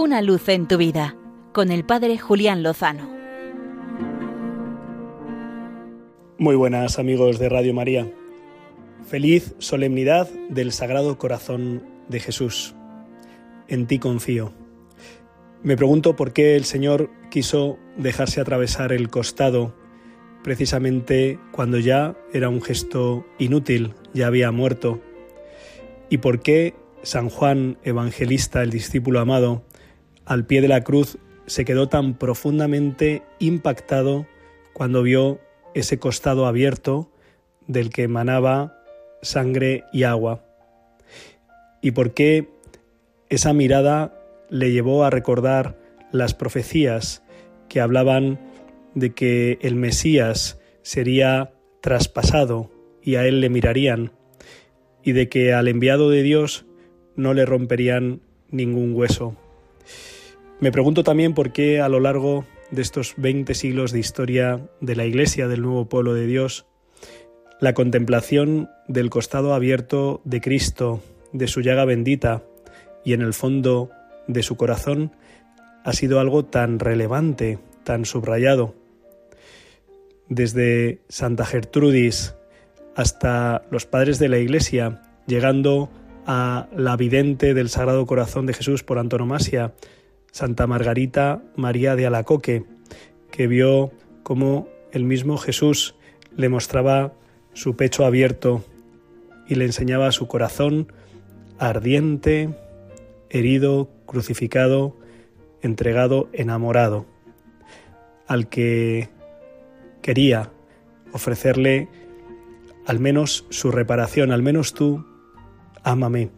Una luz en tu vida con el Padre Julián Lozano. Muy buenas amigos de Radio María. Feliz solemnidad del Sagrado Corazón de Jesús. En ti confío. Me pregunto por qué el Señor quiso dejarse atravesar el costado precisamente cuando ya era un gesto inútil, ya había muerto, y por qué San Juan Evangelista, el discípulo amado, al pie de la cruz se quedó tan profundamente impactado cuando vio ese costado abierto del que emanaba sangre y agua. Y por qué esa mirada le llevó a recordar las profecías que hablaban de que el Mesías sería traspasado y a él le mirarían, y de que al enviado de Dios no le romperían ningún hueso. Me pregunto también por qué a lo largo de estos 20 siglos de historia de la Iglesia del nuevo pueblo de Dios, la contemplación del costado abierto de Cristo, de su llaga bendita y en el fondo de su corazón ha sido algo tan relevante, tan subrayado. Desde Santa Gertrudis hasta los padres de la Iglesia, llegando a la vidente del Sagrado Corazón de Jesús por antonomasia, Santa Margarita María de Alacoque, que vio cómo el mismo Jesús le mostraba su pecho abierto y le enseñaba su corazón ardiente, herido, crucificado, entregado, enamorado, al que quería ofrecerle al menos su reparación, al menos tú ámame.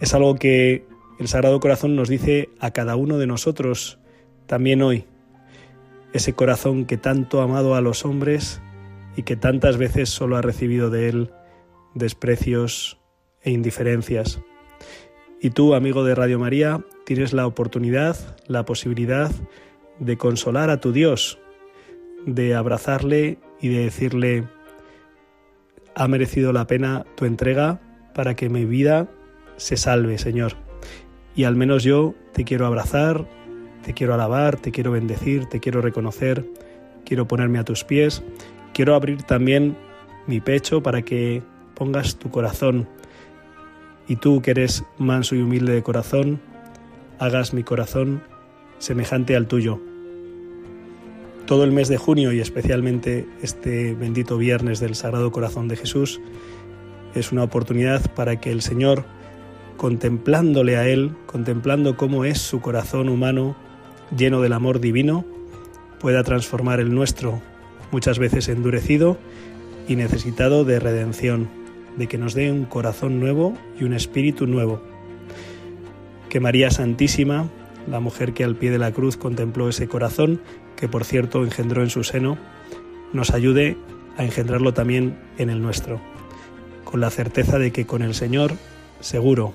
Es algo que el Sagrado Corazón nos dice a cada uno de nosotros también hoy. Ese corazón que tanto ha amado a los hombres y que tantas veces solo ha recibido de él desprecios e indiferencias. Y tú, amigo de Radio María, tienes la oportunidad, la posibilidad de consolar a tu Dios, de abrazarle y de decirle, ha merecido la pena tu entrega para que mi vida se salve, Señor. Y al menos yo te quiero abrazar, te quiero alabar, te quiero bendecir, te quiero reconocer, quiero ponerme a tus pies, quiero abrir también mi pecho para que pongas tu corazón y tú que eres manso y humilde de corazón, hagas mi corazón semejante al tuyo. Todo el mes de junio y especialmente este bendito viernes del Sagrado Corazón de Jesús es una oportunidad para que el Señor, contemplándole a Él, contemplando cómo es su corazón humano lleno del amor divino, pueda transformar el nuestro, muchas veces endurecido y necesitado de redención, de que nos dé un corazón nuevo y un espíritu nuevo. Que María Santísima, la mujer que al pie de la cruz contempló ese corazón, que por cierto engendró en su seno, nos ayude a engendrarlo también en el nuestro con la certeza de que con el Señor, seguro,